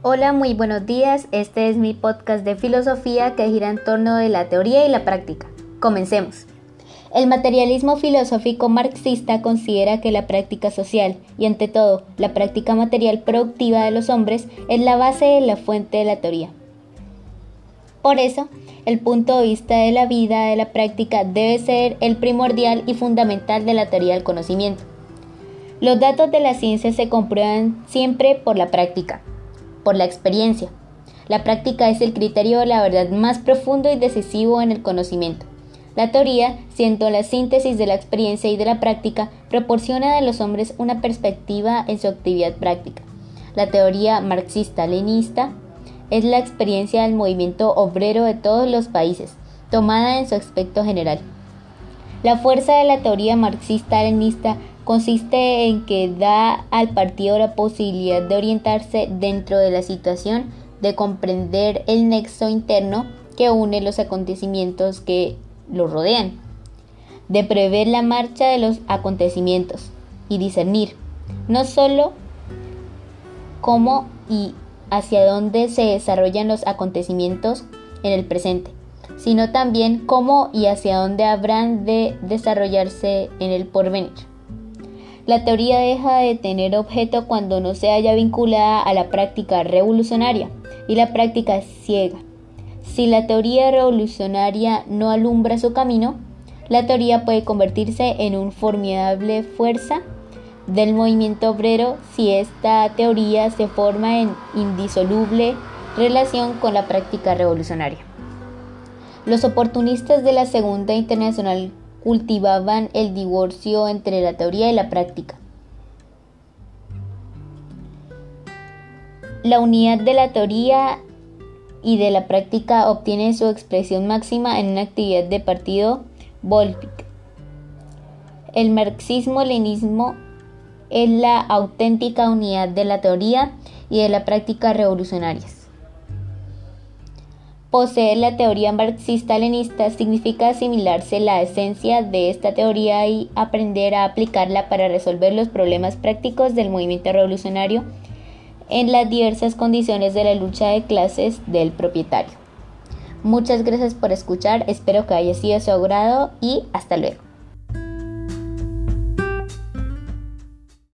Hola, muy buenos días. Este es mi podcast de filosofía que gira en torno de la teoría y la práctica. Comencemos. El materialismo filosófico marxista considera que la práctica social y ante todo la práctica material productiva de los hombres es la base de la fuente de la teoría. Por eso, el punto de vista de la vida de la práctica debe ser el primordial y fundamental de la teoría del conocimiento. Los datos de la ciencia se comprueban siempre por la práctica por la experiencia. La práctica es el criterio de la verdad más profundo y decisivo en el conocimiento. La teoría, siendo la síntesis de la experiencia y de la práctica, proporciona a los hombres una perspectiva en su actividad práctica. La teoría marxista-leninista es la experiencia del movimiento obrero de todos los países, tomada en su aspecto general. La fuerza de la teoría marxista-leninista consiste en que da al partido la posibilidad de orientarse dentro de la situación, de comprender el nexo interno que une los acontecimientos que lo rodean, de prever la marcha de los acontecimientos y discernir no solo cómo y hacia dónde se desarrollan los acontecimientos en el presente, sino también cómo y hacia dónde habrán de desarrollarse en el porvenir. La teoría deja de tener objeto cuando no se haya vinculada a la práctica revolucionaria y la práctica ciega. Si la teoría revolucionaria no alumbra su camino, la teoría puede convertirse en una formidable fuerza del movimiento obrero si esta teoría se forma en indisoluble relación con la práctica revolucionaria. Los oportunistas de la Segunda Internacional cultivaban el divorcio entre la teoría y la práctica. La unidad de la teoría y de la práctica obtiene su expresión máxima en una actividad de partido Volvic. El marxismo-leninismo es la auténtica unidad de la teoría y de la práctica revolucionarias. Poseer la teoría marxista-leninista significa asimilarse la esencia de esta teoría y aprender a aplicarla para resolver los problemas prácticos del movimiento revolucionario en las diversas condiciones de la lucha de clases del propietario. Muchas gracias por escuchar, espero que haya sido de su agrado y hasta luego.